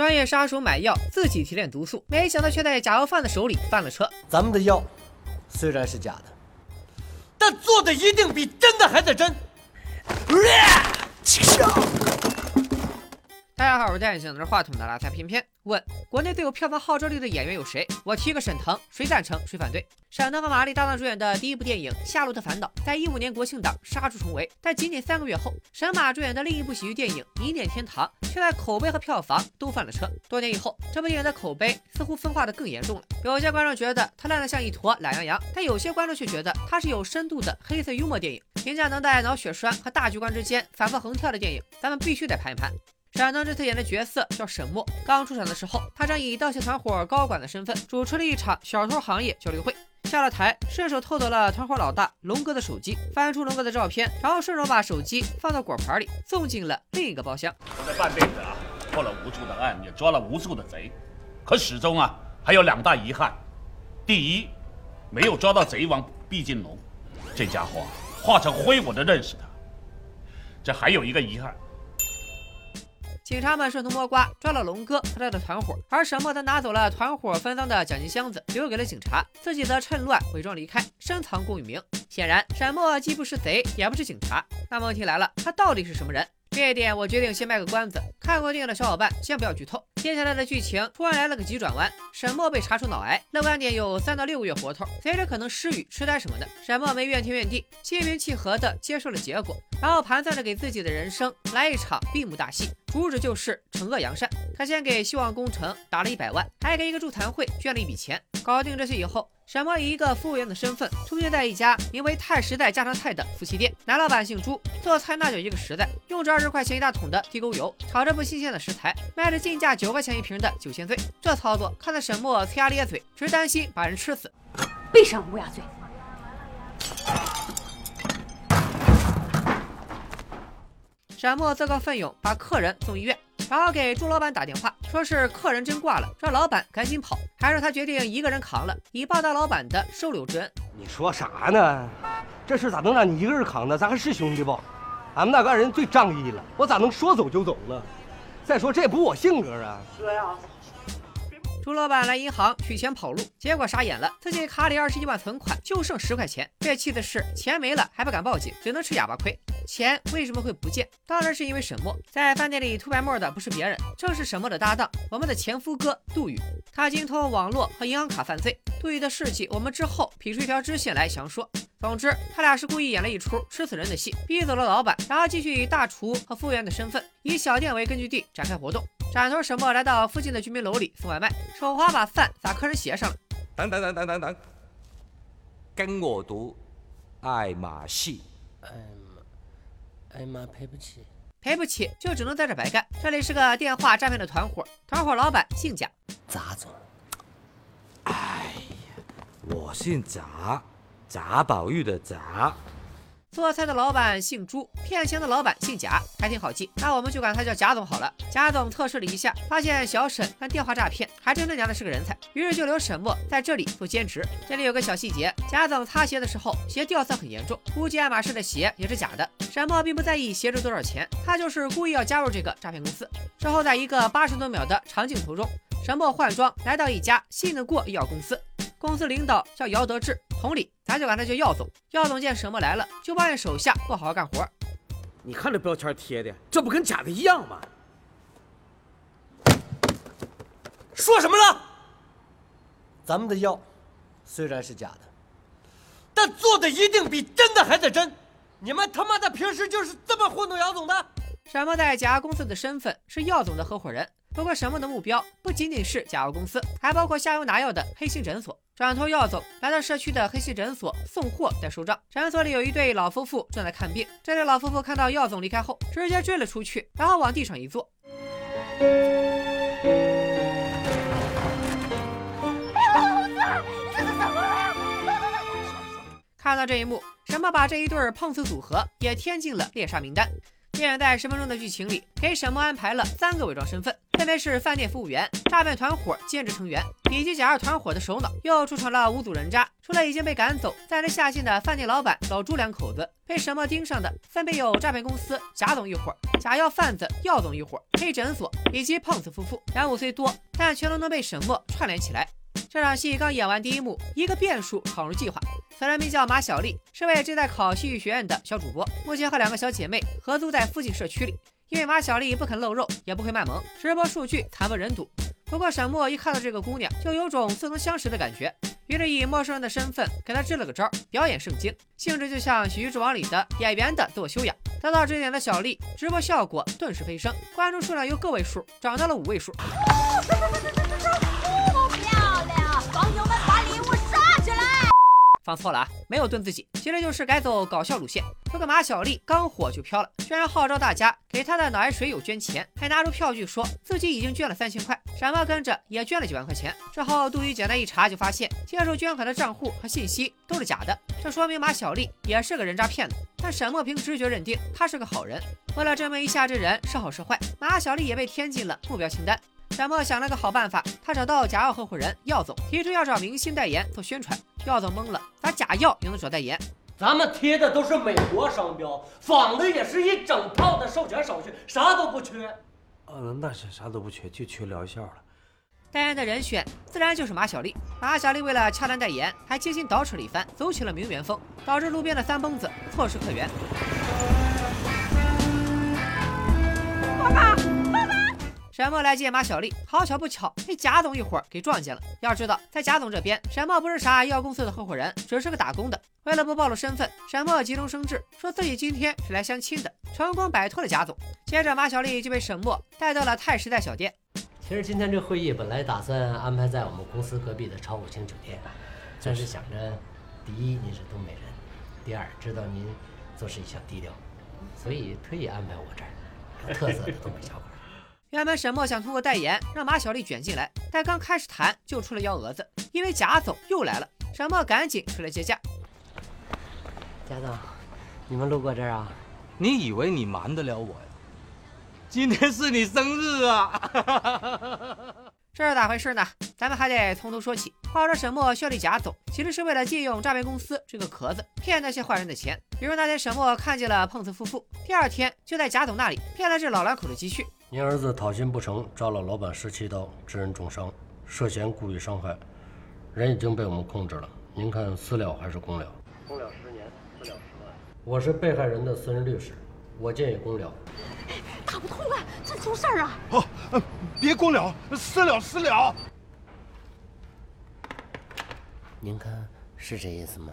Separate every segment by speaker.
Speaker 1: 专业杀手买药自己提炼毒素，没想到却在假药贩子手里翻了车。
Speaker 2: 咱们的药虽然是假的，但做的一定比真的还得真。
Speaker 1: 大家好，我是戴眼镜拿着话筒的拉菜偏偏问：国内最有票房号召力的演员有谁？我提个沈腾，谁赞成谁反对？沈腾和马丽搭档主演的第一部电影《夏洛特烦恼》在一五年国庆档杀出重围，但仅仅三个月后，沈马主演的另一部喜剧电影《一念天堂》却在口碑和票房都翻了车。多年以后，这部电影的口碑似乎分化的更严重了。有些观众觉得它烂得像一坨懒羊羊，但有些观众却觉得它是有深度的黑色幽默电影。评价能在脑血栓和大局观之间反复横跳的电影，咱们必须得盘一盘。闪灯这次演的角色叫沈墨，刚出场的时候，他正以盗窃团伙高管的身份主持了一场小偷行业交流会。下了台，顺手偷走了团伙老大龙哥的手机，翻出龙哥的照片，然后顺手把手机放到果盘里，送进了另一个包厢。
Speaker 3: 我这半辈子啊，破了无数的案，也抓了无数的贼，可始终啊还有两大遗憾：第一，没有抓到贼王毕金龙，这家伙化成灰我都认识他；这还有一个遗憾。
Speaker 1: 警察们顺藤摸瓜抓了龙哥和他的团伙，而沈墨则拿走了团伙分赃的奖金箱子，留给了警察，自己则趁乱伪装离开，深藏功与名。显然，沈墨既不是贼，也不是警察。那么问题来了，他到底是什么人？这一点我决定先卖个关子，看过电影的小伙伴先不要剧透。接下来的剧情突然来了个急转弯，沈墨被查出脑癌，乐观点有三到六个月活头，随着可能失语、痴呆什么的。沈墨没怨天怨地，心平气和地接受了结果，然后盘算着给自己的人生来一场闭幕大戏，主旨就是惩恶扬善。他先给希望工程打了一百万，还给一个助残会捐了一笔钱。搞定这些以后。沈墨以一个服务员的身份出现在一家名为“泰时代家常菜”的夫妻店，男老板姓朱，做菜那叫一个实在，用着二十块钱一大桶的地沟油炒着不新鲜的食材，卖着进价九块钱一瓶的酒仙醉。这操作看得沈墨呲牙咧嘴，只担心把人吃死。
Speaker 4: 闭上乌鸦嘴！
Speaker 1: 沈墨自告奋勇把客人送医院。然后给朱老板打电话，说是客人真挂了，让老板赶紧跑，还是他决定一个人扛了，以报答老板的收留之恩。
Speaker 5: 你说啥呢？这事咋能让你一个人扛呢？咱还是兄弟不？俺们那个人最仗义了，我咋能说走就走呢？再说这也不我性格啊。哥呀。
Speaker 1: 朱老板来银行取钱跑路，结果傻眼了，自己卡里二十一万存款就剩十块钱。最气的是钱没了还不敢报警，只能吃哑巴亏。钱为什么会不见？当然是因为沈墨在饭店里吐白沫的不是别人，正是沈墨的搭档，我们的前夫哥杜宇。他精通网络和银行卡犯罪，杜宇的事迹我们之后劈出一条支线来详说。总之，他俩是故意演了一出吃死人的戏，逼走了老板，然后继续以大厨和服务员的身份，以小店为根据地展开活动。斩头沈墨来到附近的居民楼里送外卖，手滑把饭砸客人鞋上了。
Speaker 6: 等等等等等等，跟我读爱马仕。
Speaker 2: 哎妈，哎妈，赔不起，
Speaker 1: 赔不起就只能在这白干。这里是个电话诈骗的团伙，团伙老板姓贾，
Speaker 2: 贾总。
Speaker 6: 哎呀，我姓贾。贾宝玉的贾，
Speaker 1: 做菜的老板姓朱，骗钱的老板姓贾，还挺好记。那我们就管他叫贾总好了。贾总测试了一下，发现小沈干电话诈骗还真他娘的是个人才，于是就留沈墨在这里做兼职。这里有个小细节，贾总擦鞋的时候鞋掉色很严重，估计爱马仕的鞋也是假的。沈墨并不在意鞋值多少钱，他就是故意要加入这个诈骗公司。之后在一个八十多秒的长镜头中，沈墨换装来到一家信得过医药公司。公司领导叫姚德志，同理，咱就管他叫耀总。耀总见沈墨来了，就抱怨手下不好好干活。
Speaker 7: 你看这标签贴的，这不跟假的一样吗？
Speaker 2: 说什么了？咱们的药虽然是假的，但做的一定比真的还得真。你们他妈的平时就是这么糊弄姚总的？
Speaker 1: 沈墨在假药公司的身份是药总的合伙人。不过，沈墨的目标不仅仅是假药公司，还包括下游拿药的黑心诊所。转头，药总来到社区的黑心诊所送货带收账。诊所里有一对老夫妇正在看病。这对老夫妇看到药总离开后，直接追了出去，然后往地上一坐。看到这一幕，沈墨把这一对碰瓷组合也添进了猎杀名单。电影在十分钟的剧情里，给沈墨安排了三个伪装身份。分别是饭店服务员、诈骗团伙兼职成员以及假二团伙的首脑。又出场了五组人渣，除了已经被赶走、暂时下线的饭店老板老朱两口子，被沈墨盯上的分别有诈骗公司贾总一伙、假药贩子药总一伙、黑诊所以及胖子夫妇。人物虽多，但全都能被沈墨串联起来。这场戏刚演完第一幕，一个变数闯入计划。此人名叫马小丽，是位正在考戏剧学院的小主播，目前和两个小姐妹合租在附近社区里。因为马小丽不肯露肉，也不会卖萌，直播数据惨不忍睹。不过沈墨一看到这个姑娘，就有种似曾相识的感觉，于是以陌生人的身份给她支了个招，表演圣经，性质就像《喜剧之王》里的演员的自我修养。得到指点的小丽，直播效果顿时飞升，关注数量由个位数涨到了五位数。放错了啊，没有炖自己，其实就是改走搞笑路线。这个马小丽刚火就飘了，居然号召大家给她的脑癌水友捐钱，还拿出票据说自己已经捐了三千块。沈墨跟着也捐了几万块钱。之后杜宇简单一查，就发现接受捐款的账户和信息都是假的，这说明马小丽也是个人渣骗子。但沈墨凭直觉认定他是个好人。为了证明一下这人是好是坏，马小丽也被添进了目标清单。沈墨想了个好办法，他找到假药合伙人耀总，提出要找明星代言做宣传。耀总懵了，咋假药也能找代言？
Speaker 2: 咱们贴的都是美国商标，仿的也是一整套的授权手续，啥都不缺。
Speaker 7: 呃，那是啥都不缺，就缺疗效了。
Speaker 1: 代言的人选自然就是马小丽。马小丽为了洽谈代言，还精心捯饬了一番，走起了名媛风，导致路边的三蹦子错失客源。爸爸！沈墨来接马小丽，好巧不巧被贾总一伙给撞见了。要知道，在贾总这边，沈墨不是啥医药公司的合伙人，只是个打工的。为了不暴露身份，沈墨急中生智，说自己今天是来相亲的，成功摆脱了贾总。接着，马小丽就被沈墨带到了泰时代小店。
Speaker 4: 其实今天这会议本来打算安排在我们公司隔壁的超五星酒店，但是想着，第一您是东北人，第二知道您做事一向低调，所以特意安排我这儿，有特色的东北小馆。
Speaker 1: 原本沈墨想通过代言让马小丽卷进来，但刚开始谈就出了幺蛾子，因为贾总又来了。沈墨赶紧出来接驾。
Speaker 4: 贾总，你们路过这儿啊？
Speaker 6: 你以为你瞒得了我呀？今天是你生日啊！
Speaker 1: 这是咋回事呢？咱们还得从头说起。话说沈墨效力贾总，其实是为了借用诈骗公司这个壳子骗那些坏人的钱。比如那天沈墨看见了碰瓷夫妇，第二天就在贾总那里骗了这老两口的积蓄。
Speaker 4: 您儿子讨薪不成，扎了老板十七刀，致人重伤，涉嫌故意伤害，人已经被我们控制了。您看私了还是公了？公了十年，私了十万。我是被害人的私人律师，我建议公了。
Speaker 8: 打不通了，这出事儿啊！
Speaker 9: 哦，呃别公了，私了私了。
Speaker 4: 您看是这意思吗？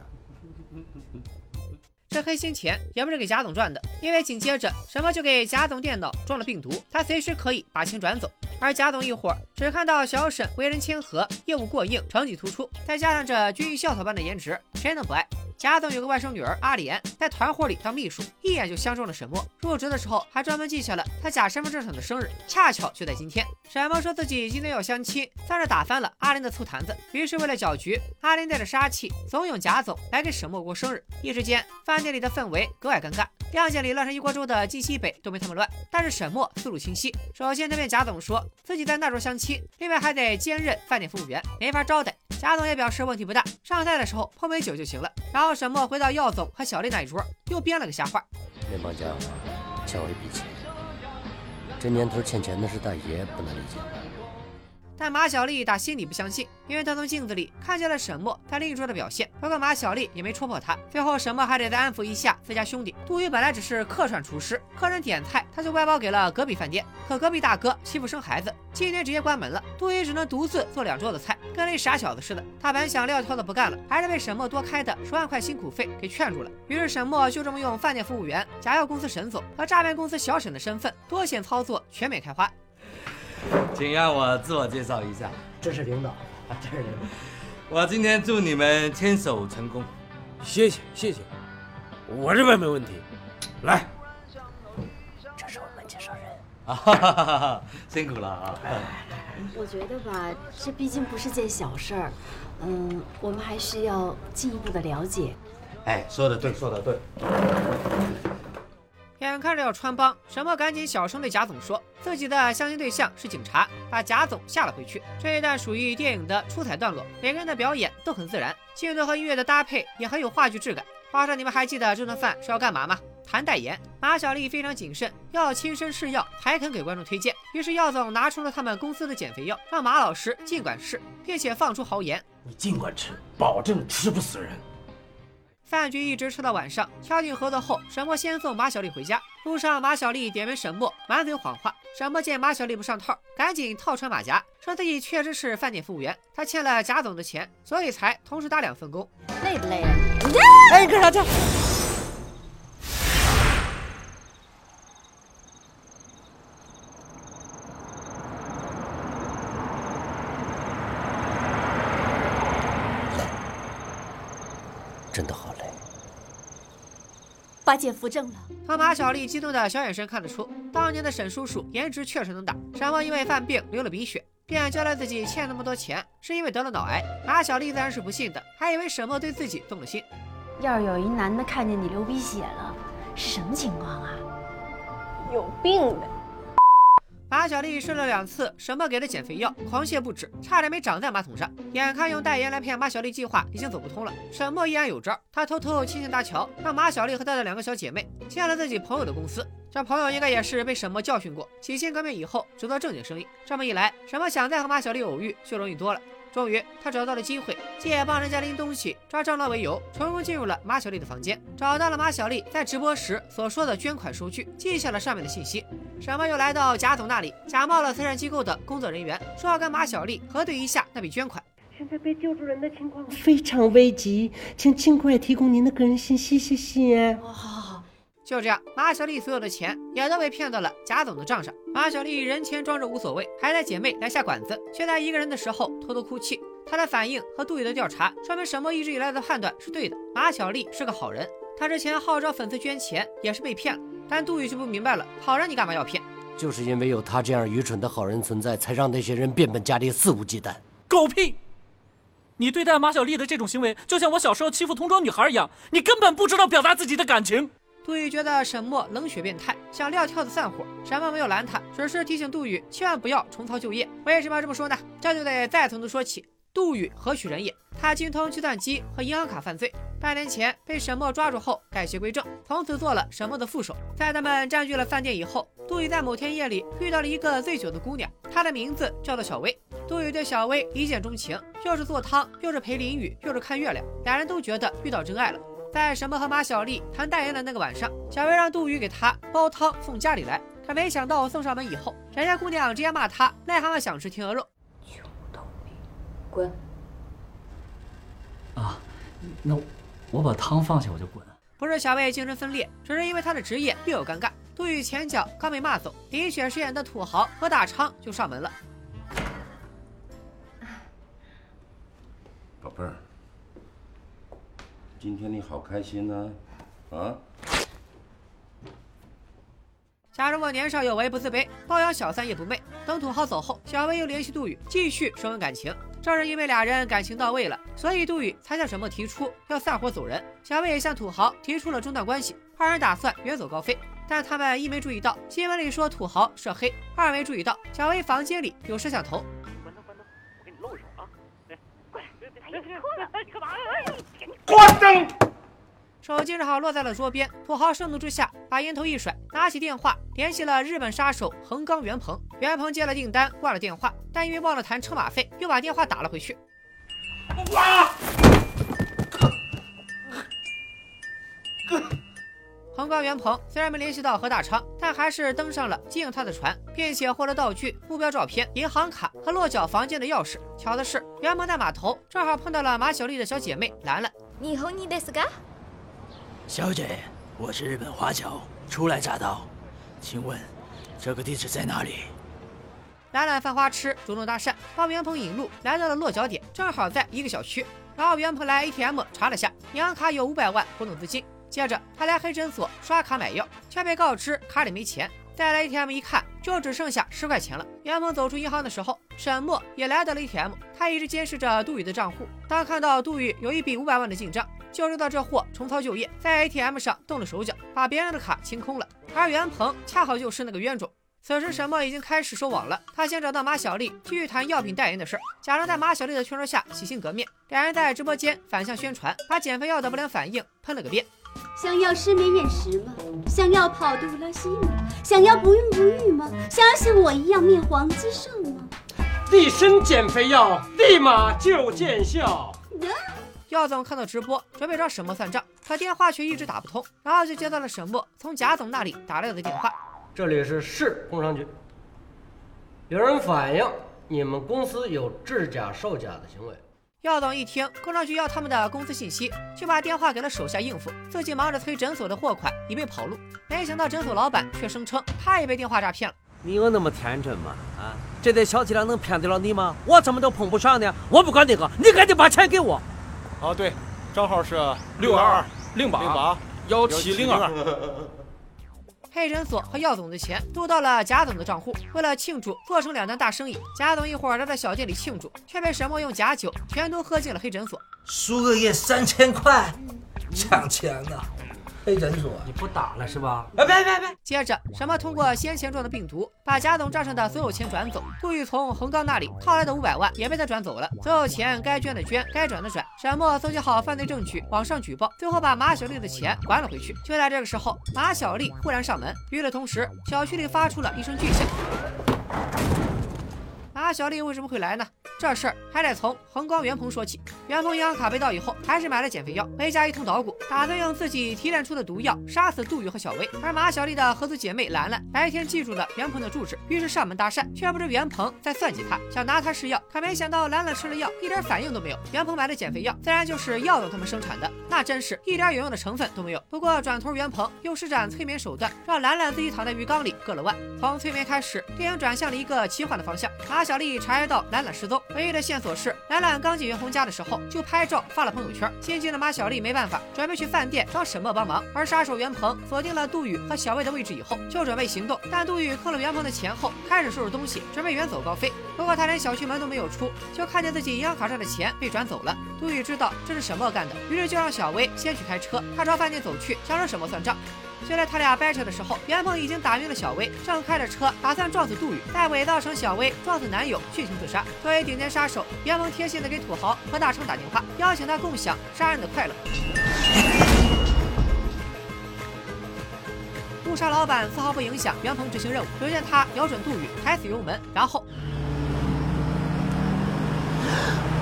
Speaker 1: 这黑心钱也不是给贾总赚的，因为紧接着什么就给贾总电脑装了病毒，他随时可以把钱转走。而贾总一伙只看到小沈为人谦和，业务过硬，成绩突出，再加上这军艺校草般的颜值，谁能不爱？贾总有个外甥女儿阿莲，在团伙里当秘书，一眼就相中了沈墨。入职的时候还专门记下了他假身份证上的生日，恰巧就在今天。沈墨说自己今天要相亲，算是打翻了阿莲的醋坛子。于是为了搅局，阿莲带着杀气怂恿贾总来给沈墨过生日。一时间，饭店里的氛围格外尴尬。亮剑里乱成一锅粥的晋西北都没他们乱，但是沈墨思路清晰。首先，对面贾总说自己在那桌相亲，另外还得兼任饭店服务员，没法招待。贾总也表示问题不大，上菜的时候碰杯酒就行了。然后沈墨回到耀总和小丽那一桌，又编了个瞎话。
Speaker 4: 那帮家伙欠我一笔钱，这年头欠钱的是大爷，不能理解。
Speaker 1: 但马小丽打心里不相信，因为她从镜子里看见了沈默在另一桌的表现。不过马小丽也没戳破他，最后沈默还得再安抚一下自家兄弟。杜宇本来只是客串厨师，客人点菜他就外包给了隔壁饭店，可隔壁大哥欺负生孩子，今天直接关门了，杜宇只能独自做两桌子菜，跟那傻小子似的。他本想撂挑子不干了，还是被沈默多开的十万块辛苦费给劝住了。于是沈默就这么用饭店服务员、假药公司沈总和诈骗公司小沈的身份，多线操作全面开花。
Speaker 6: 请让我自我介绍一下，
Speaker 4: 这是领导，啊，这是领导。
Speaker 6: 我今天祝你们牵手成功。
Speaker 7: 谢谢谢谢，我这边没问题。来，
Speaker 4: 这是我们介绍人。
Speaker 6: 啊哈哈哈哈！辛苦了啊！
Speaker 10: 我觉得吧，这毕竟不是件小事儿，嗯，我们还需要进一步的了解。
Speaker 6: 哎，说的对，说的对。
Speaker 1: 眼看着要穿帮，沈默赶紧小声对贾总说自己的相亲对象是警察，把贾总吓了回去。这一段属于电影的出彩段落，每个人的表演都很自然，镜头和音乐的搭配也很有话剧质感。话说你们还记得这顿饭是要干嘛吗？谈代言。马小丽非常谨慎，要亲身试药才肯给观众推荐。于是药总拿出了他们公司的减肥药，让马老师尽管试，并且放出豪言：
Speaker 7: 你尽管吃，保证吃不死人。
Speaker 1: 饭局一直吃到晚上，敲定合作后，沈墨先送马小丽回家。路上，马小丽点名沈墨，满嘴谎话。沈墨见马小丽不上套，赶紧套穿马甲，说自己确实是饭店服务员，他欠了贾总的钱，所以才同时打两份工。
Speaker 10: 累不累啊你？
Speaker 1: 哎，你干啥去？
Speaker 8: 八戒扶正了。
Speaker 1: 从马小丽激动的小眼神看得出，当年的沈叔叔颜值确实能打。沈默因为犯病流了鼻血，便交代自己欠那么多钱是因为得了脑癌。马小丽自然是不信的，还以为沈默对自己动了心。
Speaker 10: 要是有一男的看见你流鼻血了，是什么情况啊？
Speaker 8: 有病呗！
Speaker 1: 马小丽试了两次沈默给的减肥药，狂泻不止，差点没长在马桶上。眼看用代言来骗马小丽计划已经走不通了，沈默依然有招。他偷偷亲近搭桥，让马小丽和他的两个小姐妹进了自己朋友的公司。这朋友应该也是被沈默教训过，洗心革面以后只做正经生意。这么一来，沈默想再和马小丽偶遇就容易多了。终于，他找到了机会，借帮人家拎东西、抓蟑螂为由，成功进入了马小丽的房间，找到了马小丽在直播时所说的捐款收据，记下了上面的信息。沈墨又来到贾总那里，假冒了慈善机构的工作人员，说要跟马小丽核对一下那笔捐款。
Speaker 11: 现在被救助人的情况非常危急，请尽快提供您的个人信息，谢谢。
Speaker 1: 好，就这样，马小丽所有的钱也都被骗到了贾总的账上。马小丽人前装着无所谓，还带姐妹来下馆子，却在一个人的时候偷偷哭泣。她的反应和杜宇的调查，说明沈墨一直以来的判断是对的。马小丽是个好人，她之前号召粉丝捐钱也是被骗了。但杜宇就不明白了，好人你干嘛要骗？
Speaker 2: 就是因为有他这样愚蠢的好人存在，才让那些人变本加厉、肆无忌惮。
Speaker 12: 狗屁！你对待马小丽的这种行为，就像我小时候欺负同桌女孩一样，你根本不知道表达自己的感情。
Speaker 1: 杜宇觉得沈墨冷血变态，想撂挑子散伙。沈墨没有拦他，只是提醒杜宇千万不要重操旧业。为什么要这么说呢？这就得再从头说起。杜宇何许人也？他精通计算机和银行卡犯罪，半年前被沈墨抓住后改邪归正，从此做了沈墨的副手。在他们占据了饭店以后，杜宇在某天夜里遇到了一个醉酒的姑娘，她的名字叫做小薇。杜宇对小薇一见钟情，又是做汤，又是陪淋雨，又是看月亮，俩人都觉得遇到真爱了。在沈墨和马小丽谈代言的那个晚上，小薇让杜宇给她煲汤送家里来，可没想到送上门以后，人家姑娘直接骂他癞蛤蟆想吃天鹅肉。
Speaker 10: 滚！
Speaker 12: 啊，那我把汤放下我就滚。
Speaker 1: 不是小薇精神分裂，只是因为她的职业略有尴尬。杜宇前脚刚被骂走，李雪饰演的土豪何大昌就上门了。
Speaker 13: 宝贝儿，今天你好开心呢、啊？
Speaker 1: 假如我年少有为不自卑，包养小三也不媚。等土豪走后，小薇又联系杜宇继续升温感情。正是因为俩人感情到位了，所以杜宇才向沈墨提出要散伙走人。小薇也向土豪提出了中断关系，二人打算远走高飞。但他们一没注意到新闻里说土豪涉黑，二没注意到小薇房间里有摄像头。
Speaker 9: 关灯。
Speaker 1: 手机正好落在了桌边，土豪盛怒之下把烟头一甩，拿起电话联系了日本杀手横纲袁鹏。袁鹏接了订单，挂了电话，但因为忘了谈车马费，又把电话打了回去。
Speaker 9: 哇！
Speaker 1: 横纲袁鹏虽然没联系到何大昌，但还是登上了接应他的船，并且获得道具、目标照片、银行卡和落脚房间的钥匙。巧的是，袁鹏在码头正好碰到了马小丽的小姐妹兰兰。
Speaker 10: 你和你的是个？
Speaker 14: 小姐，我是日本华侨，初来乍到，请问这个地址在哪里？
Speaker 1: 兰兰犯花痴，主动搭讪，帮袁鹏引路，来到了落脚点，正好在一个小区。然后袁鹏来 ATM 查了下，银行卡有五百万活动资金。接着他来黑诊所刷卡买药，却被告知卡里没钱。再来 ATM 一看，就只剩下十块钱了。袁鹏走出银行的时候，沈墨也来到了 ATM，他一直监视着杜宇的账户。当看到杜宇有一笔五百万的进账，就知道这货重操旧业，在 ATM 上动了手脚，把别人的卡清空了。而袁鹏恰好就是那个冤种。此时沈墨已经开始收网了，他先找到马小丽，继续谈药品代言的事儿，假装在马小丽的劝说下洗心革面。两人在直播间反向宣传，把减肥药的不良反应喷了个遍。
Speaker 10: 想要失眠厌食吗？想要跑肚拉稀吗？想要不孕不育吗？想要像我一样面黄肌瘦吗？
Speaker 2: 立身减肥药，立马就见效。
Speaker 1: 药总看到直播，准备找沈墨算账，可电话却一直打不通，然后就接到了沈墨从贾总那里打来的电话。
Speaker 2: 这里是市工商局，有人反映你们公司有制假售假的行为。
Speaker 1: 药总一听工商局要他们的工资信息，就把电话给了手下应付，自己忙着催诊所的货款，以备跑路。没想到诊所老板却声称他也被电话诈骗了。
Speaker 7: 你有那么天真吗？啊，这点小伎俩能骗得了你吗？我怎么都碰不上呢？我不管那个，你赶紧把钱给我。
Speaker 15: 哦，对，账号是六二二零八零八幺七零二。
Speaker 1: 黑诊所和药总的钱都到了贾总的账户。为了庆祝做成两单大生意，贾总一伙儿在小店里庆祝，却被沈墨用假酒全都喝进了黑诊所。
Speaker 6: 输个液三千块，抢钱呢！黑诊所，
Speaker 4: 你不打了是吧？
Speaker 2: 哎，别别别！
Speaker 1: 接着，什么通过先前中的病毒，把贾总账上的所有钱转走。杜宇从恒刚那里套来的五百万也被他转走了。所有钱该捐的捐，该转的转。沈墨搜集好犯罪证据，网上举报，最后把马小丽的钱还了回去。就在这个时候，马小丽忽然上门。与此同时，小区里发出了一声巨响。马小丽为什么会来呢？这事儿还得从恒光袁鹏说起。袁鹏银行卡被盗以后，还是买了减肥药，回家一通捣鼓，打算用自己提炼出的毒药杀死杜宇和小薇。而马小丽的合资姐妹兰兰白天记住了袁鹏的住址，于是上门搭讪，却不知袁鹏在算计她，想拿她试药。可没想到兰兰吃了药，一点反应都没有。袁鹏买的减肥药自然就是药总他们生产的，那真是一点有用的成分都没有。不过转头袁鹏又施展催眠手段，让兰兰自己躺在浴缸里割了腕。从催眠开始，电影转向了一个奇幻的方向。马小丽察觉到兰兰失踪，唯一的线索是兰兰刚进袁鹏家的时候就拍照发了朋友圈。心急的马小丽没办法，准备去饭店找沈默帮忙。而杀手袁鹏锁定了杜宇和小薇的位置以后，就准备行动。但杜宇坑了袁鹏的钱后，开始收拾东西，准备远走高飞。不过他连小区门都没有出，就看见自己银行卡上的钱被转走了。杜宇知道这是沈默干的，于是就让小薇先去开车，他朝饭店走去，想让沈默算账。就在他俩掰扯的时候，袁鹏已经打晕了小薇，正开着车打算撞死杜宇，再伪造成小薇撞死男友，殉情自杀。作为顶尖杀手，袁鹏贴心的给土豪和大成打电话，邀请他共享杀人的快乐。误杀老板丝毫不影响袁鹏执行任务，只见他瞄准杜宇，踩死油门，然后。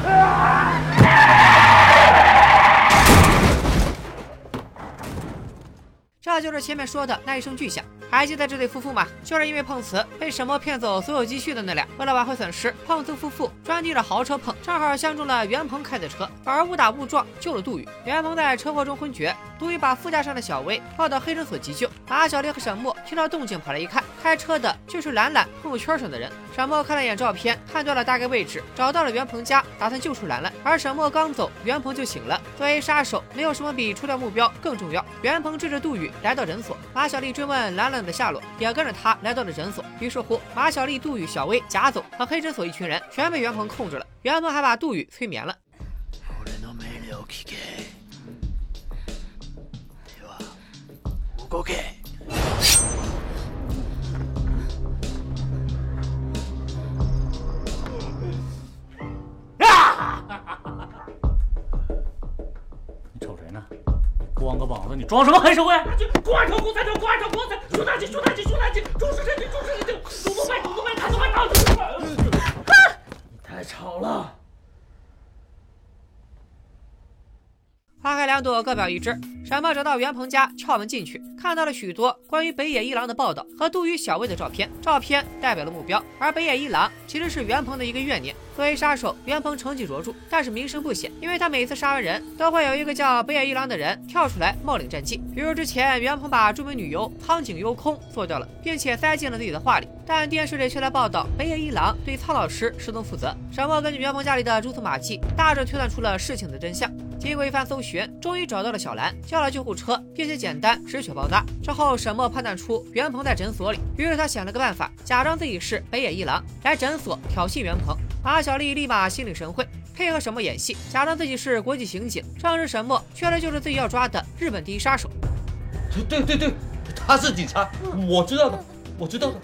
Speaker 1: 这就是前面说的那一声巨响。还记得这对夫妇吗？就是因为碰瓷被沈墨骗走所有积蓄的那俩。为了挽回损失，碰瓷夫妇专递着豪车碰，正好相中了袁鹏开的车，反而误打误撞救了杜宇。袁鹏在车祸中昏厥，杜宇把副驾上的小薇抱到黑诊所急救。马小丽和沈墨听到动静跑来一看，开车的就是兰兰朋友圈上的人。沈墨看了眼照片，判断了大概位置，找到了袁鹏家，打算救出兰兰。而沈墨刚走，袁鹏就醒了。作为杀手，没有什么比除掉目标更重要。袁鹏追着杜宇来到诊所，马小丽追问兰兰的下落，也跟着他来到了诊所。于是乎，马小丽、杜宇、小薇、贾总和黑诊所一群人全被袁鹏控制了。袁鹏还把杜宇催眠了。
Speaker 12: 你瞅谁呢？光个膀子，你装什么黑社会？挂条狗三条，挂条公三，熊大姐，熊大姐，熊大吉，重视身体，重视身体，动作慢，动作慢，动作慢，动作慢。
Speaker 14: 你太吵了。
Speaker 1: 花开两朵，各表一枝。沈默找到袁鹏家，撬门进去，看到了许多关于北野一郎的报道和杜宇、小薇的照片。照片代表了目标，而北野一郎其实是袁鹏的一个怨念。作为杀手，袁鹏成绩卓著，但是名声不显，因为他每次杀完人都会有一个叫北野一郎的人跳出来冒领战绩。比如之前袁鹏把著名女优苍井优空做掉了，并且塞进了自己的画里，但电视里却来报道北野一郎对苍老师失踪负责。沈默根据袁鹏家里的蛛丝马迹，大致推断出了事情的真相。经过一番搜寻，终于找到了小兰，叫了救护车，并且简单止血包扎。之后，沈墨判断出袁鹏在诊所里，于是他想了个办法，假装自己是北野一郎，来诊所挑衅袁鹏。马小丽立马心领神会，配合沈默演戏，假装自己是国际刑警，仗着沈默确实就是自己要抓的日本第一杀手。
Speaker 2: 对对对，
Speaker 15: 他是警察，我知道的，我知道的。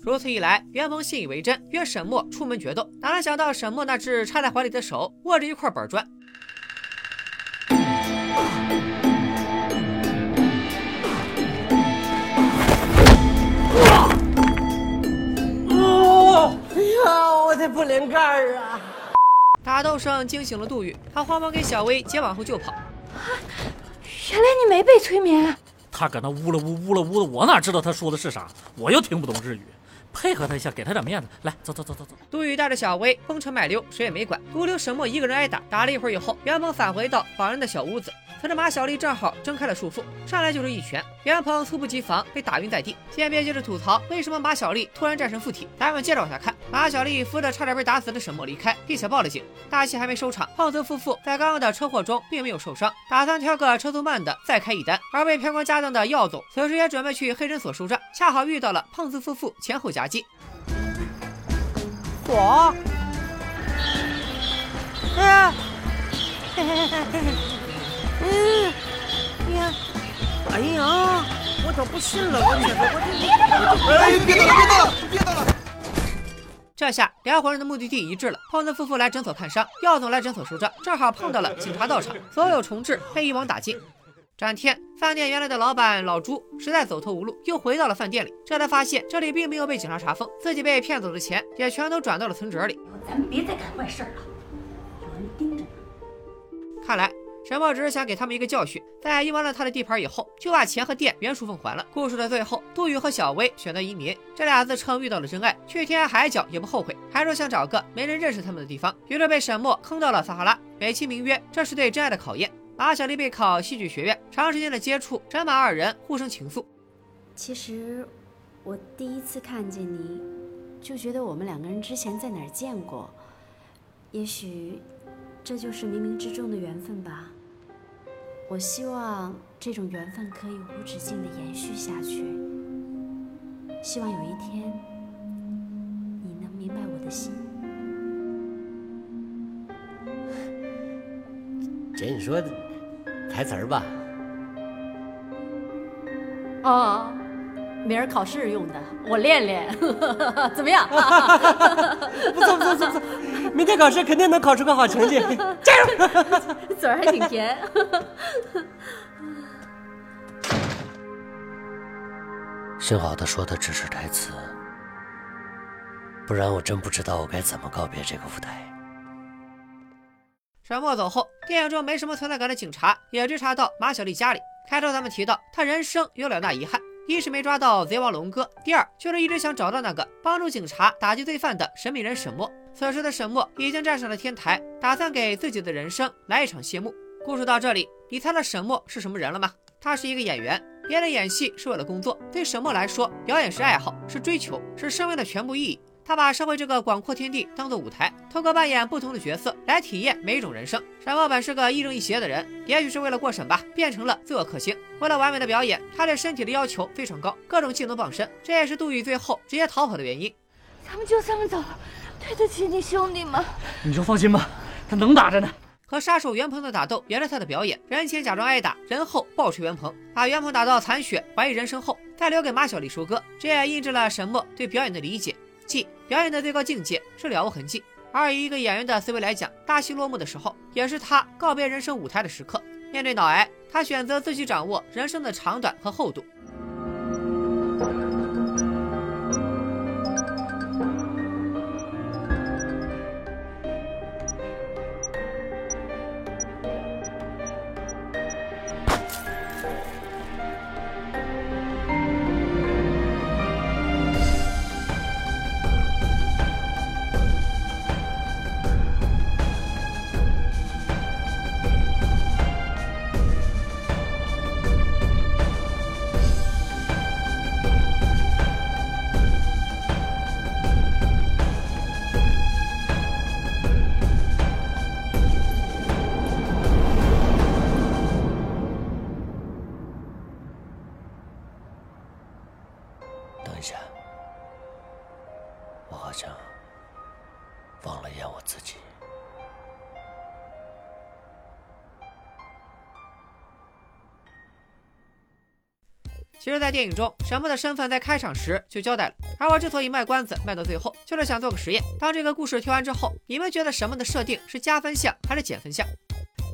Speaker 1: 如此一来，袁鹏信以为真，约沈墨出门决斗。哪能想到沈墨那只插在怀里的手握着一块板砖。
Speaker 11: 呀，我的不灵盖儿啊！
Speaker 1: 打斗声惊醒了杜宇，他慌忙给小薇接网后就跑。
Speaker 8: 原来你没被催眠。
Speaker 12: 他搁那呜了呜呜了呜的，我哪知道他说的是啥？我又听不懂日语。配合他一下，给他点面子。来，走走走走走。
Speaker 1: 杜宇带着小薇风尘麦溜，谁也没管。独留沈墨一个人挨打。打了一会儿以后，袁鹏返回到绑人的小屋子。此时马小丽正好挣开了束缚，上来就是一拳。袁鹏猝不及防被打晕在地。先别接着吐槽为什么马小丽突然战神附体，咱们接着往下看。马小丽扶着差点被打死的沈墨离开，并且报了警。大戏还没收场，胖子夫妇在刚刚的车祸中并没有受伤，打算挑个车速慢的再开一单。而被骗光家当的耀总此时也准备去黑诊所收账，恰好遇到了胖子夫妇前后夹击。
Speaker 7: 我，哎，嗯，呀，哎呀，我都不信了，我
Speaker 5: 这，我这，哎，别动了，别动了，别动了。
Speaker 1: 这下两伙人的目的地一致了，胖子夫妇来诊所看伤，耀总来诊所收账，正好碰到了警察到场，所有重置被一网打尽。转天，饭店原来的老板老朱实在走投无路，又回到了饭店里。这才发现这里并没有被警察查封，自己被骗走的钱也全都转到了存折里。
Speaker 10: 咱们别再干坏事了，有人盯着呢。
Speaker 1: 看来沈墨只是想给他们一个教训，在赢完了他的地盘以后，就把钱和店原数奉还了。故事的最后，杜宇和小薇选择移民，这俩自称遇到了真爱，去天涯海角也不后悔，还说想找个没人认识他们的地方。于是被沈墨坑到了撒哈拉，美其名曰这是对真爱的考验。马小丽备考戏剧学院，长时间的接触，真马二人互生情愫。
Speaker 10: 其实，我第一次看见你，就觉得我们两个人之前在哪儿见过。也许，这就是冥冥之中的缘分吧。我希望这种缘分可以无止境的延续下去。希望有一天，你能明白我的心。
Speaker 2: 姐，你说。台词儿吧。
Speaker 10: 哦，明儿考试用的，我练练，怎么样？
Speaker 11: 不错不错不错不错，明天考试肯定能考出个好成绩，加油！
Speaker 10: 嘴儿还挺甜。
Speaker 4: 幸好他说的只是台词，不然我真不知道我该怎么告别这个舞台。
Speaker 1: 沈墨走后，电影中没什么存在感的警察也追查到马小丽家里。开头咱们提到，他人生有两大遗憾：一是没抓到贼王龙哥；第二就是一直想找到那个帮助警察打击罪犯的神秘人沈墨。此时的沈墨已经站上了天台，打算给自己的人生来一场谢幕。故事到这里，你猜到沈墨是什么人了吗？他是一个演员，别人演戏是为了工作，对沈墨来说，表演是爱好，是追求，是生命的全部意义。他把社会这个广阔天地当做舞台，通过扮演不同的角色来体验每一种人生。沈墨本是个亦正亦邪的人，也许是为了过审吧，变成了罪恶克星。为了完美的表演，他对身体的要求非常高，各种技能傍身，这也是杜宇最后直接逃跑的原因。
Speaker 8: 咱们就这么走了，对得起你兄弟吗？
Speaker 12: 你就放心吧，他能打着呢。
Speaker 1: 和杀手袁鹏的打斗也是他的表演，人前假装挨打，人后暴锤袁鹏，把袁鹏打到残血，怀疑人生后，再留给马小丽收割。这也印证了沈墨对表演的理解。即表演的最高境界是了无痕迹，而以一个演员的思维来讲，大戏落幕的时候，也是他告别人生舞台的时刻。面对脑癌，他选择自己掌握人生的长短和厚度。在电影中，沈默的身份在开场时就交代了。而我之所以卖关子卖到最后，就是想做个实验。当这个故事听完之后，你们觉得沈默的设定是加分项还是减分项？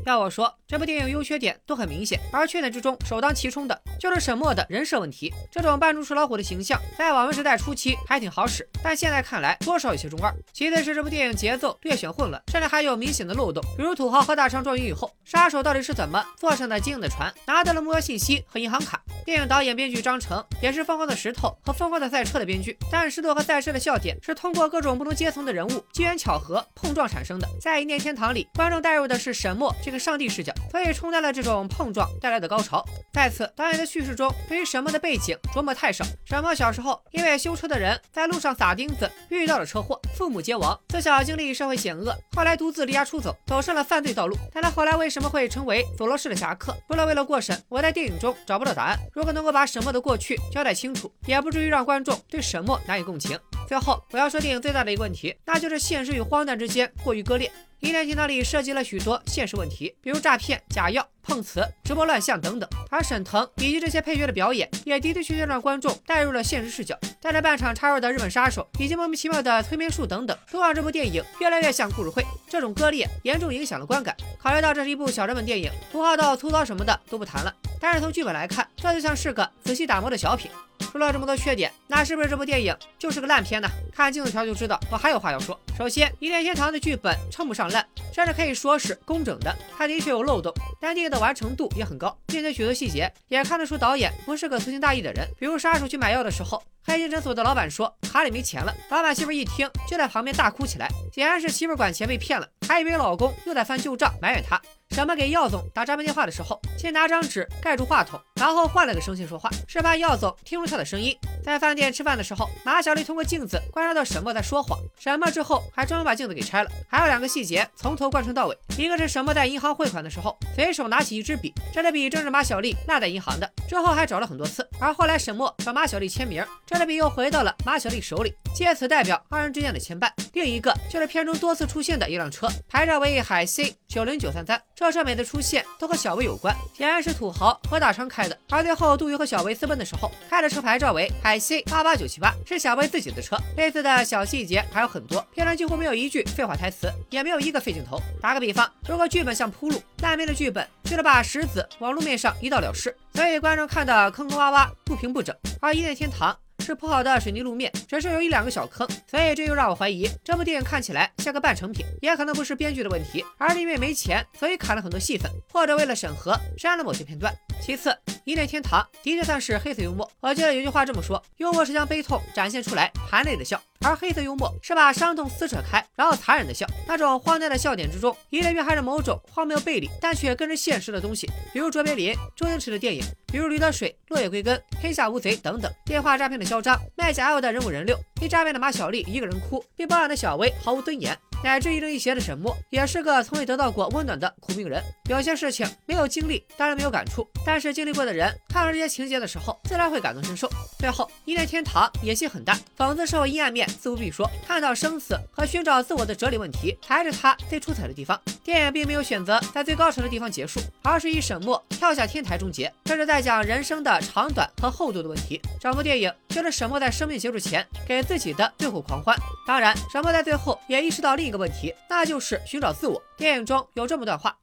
Speaker 1: 要我说，这部电影优缺点都很明显，而缺点之中首当其冲的就是沈默的人设问题。这种扮猪吃老虎的形象，在网文时代初期还挺好使，但现在看来多少有些中二。其次是这部电影节奏略显混乱，甚至还有明显的漏洞，比如土豪和大厂撞晕以后，杀手到底是怎么坐上的经营的船，拿到了目标信息和银行卡？电影导演、编剧张成也是《疯狂的石头》和《疯狂的赛车》的编剧，但石头和赛车的笑点是通过各种不同阶层的人物机缘巧合碰撞产生的。在《一念天堂》里，观众带入的是沈墨这个上帝视角。所以冲淡了这种碰撞带来的高潮。再次，导演的叙事中对于沈墨的背景琢磨太少。沈墨小时候因为修车的人在路上撒钉子，遇到了车祸，父母皆亡。自小经历社会险恶，后来独自离家出走，走上了犯罪道路。但他后来为什么会成为佐罗市的侠客？除了为了过审，我在电影中找不到答案。如果能够把沈墨的过去交代清楚，也不至于让观众对沈墨难以共情。最后，我要说电影最大的一个问题，那就是现实与荒诞之间过于割裂。《一念天堂》里涉及了许多现实问题，比如诈骗、假药、碰瓷、直播乱象等等。而沈腾以及这些配角的表演，也的的确确让观众带入了现实视角。但这半场插入的日本杀手，以及莫名其妙的催眠术等等，都让这部电影越来越像故事会。这种割裂严重影响了观感。考虑到这是一部小成本电影，土豪到粗糙什么的都不谈了。但是从剧本来看，这就像是个仔细打磨的小品。说了这么多缺点，那是不是这部电影就是个烂片呢？看镜头条就知道，我还有话要说。首先，《一念天堂》的剧本称不上烂，甚至可以说是工整的。它的确有漏洞，但电影的完成度也很高，并且许多细节也看得出导演不是个粗心大意的人。比如杀手去买药的时候，黑心诊所的老板说卡里没钱了，老板媳妇一听就在旁边大哭起来，显然是媳妇管钱被骗了，还以为老公又在翻旧账，埋怨他。沈墨给耀总打诈骗电话的时候，先拿张纸盖住话筒，然后换了个声线说话，是怕耀总听出他的声音。在饭店吃饭的时候，马小丽通过镜子观察到沈墨在说谎，沈墨之后还专门把镜子给拆了。还有两个细节从头贯穿到尾，一个是沈墨在银行汇款的时候，随手拿起一支笔，这支笔正是马小丽落在银行的，之后还找了很多次。而后来沈墨找马小丽签名，这支笔又回到了马小丽手里，借此代表二人之间的牵绊。另一个就是片中多次出现的一辆车，牌照为海 C 九零九三三。这车每次出现都和小薇有关，显然是土豪和大昌开的。而最后杜宇和小薇私奔的时候，开的车牌照为海信八八九七八，是小薇自己的车。类似的小细节还有很多，片中几乎没有一句废话台词，也没有一个废镜头。打个比方，如果剧本像铺路，烂片的剧本就是把石子往路面上一倒了事，所以观众看的坑坑洼洼、不平不整。而一念天堂。是铺好的水泥路面，只是有一两个小坑，所以这又让我怀疑这部电影看起来像个半成品，也可能不是编剧的问题，而是因为没钱，所以砍了很多戏份，或者为了审核删了某些片段。其次，《一念天堂》的确算是黑色幽默，我记得有句话这么说：幽默是将悲痛展现出来，含泪的笑。而黑色幽默是把伤痛撕扯开，然后残忍的笑。那种荒诞的笑点之中，隐约含着某种荒谬背离，但却更是现实的东西。比如卓别林、周星驰的电影，比如《驴得水》《落叶归根》《天下无贼》等等。电话诈骗的嚣张，卖假药的人五人六，被诈骗的马小丽一个人哭，被包养的小薇毫无尊严。乃至一正一邪的沈墨，也是个从未得到过温暖的苦命人。有些事情没有经历，当然没有感触；但是经历过的人，看到这些情节的时候，自然会感同身受。最后，一念天堂野心很大，讽刺社会阴暗面，自不必说。看到生死和寻找自我的哲理问题，才是他最出彩的地方。电影并没有选择在最高潮的地方结束，而是以沈墨跳下天台终结，这是在讲人生的长短和厚度的问题。整部电影就是沈墨在生命结束前给自自己的最后狂欢。当然，沈墨在最后也意识到另。一个问题，那就是寻找自我。电影中有这么段话：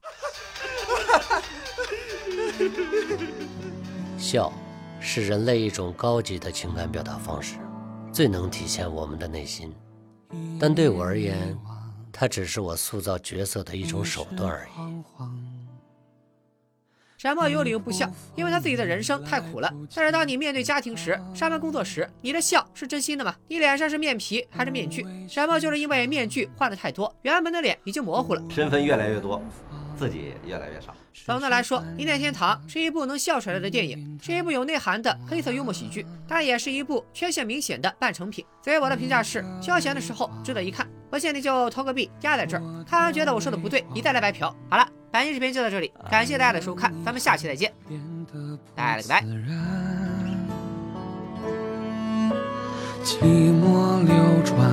Speaker 4: 笑是人类一种高级的情感表达方式，最能体现我们的内心。但对我而言，它只是我塑造角色的一种手段而已。
Speaker 1: 沈墨有理由不笑，因为他自己的人生太苦了。但是当你面对家庭时，上班工作时，你的笑是真心的吗？你脸上是面皮还是面具？沈墨就是因为面具换的太多，原本的脸已经模糊了。
Speaker 16: 身份越来越多，自己越来越少。
Speaker 1: 总的来说，《一念天堂》是一部能笑出来的电影，是一部有内涵的黑色幽默喜剧，但也是一部缺陷明显的半成品。所以我的评价是：消闲的时候值得一看。不信你就投个币压在这儿，看完觉得我说的不对，你再来白嫖。好了。本期视频就到这里，感谢大家的收看，咱们下期再见，拜了个拜。寂寞流转，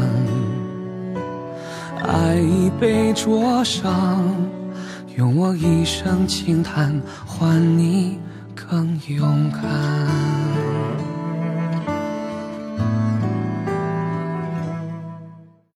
Speaker 1: 爱已被灼伤，用我一生轻叹换你更勇敢。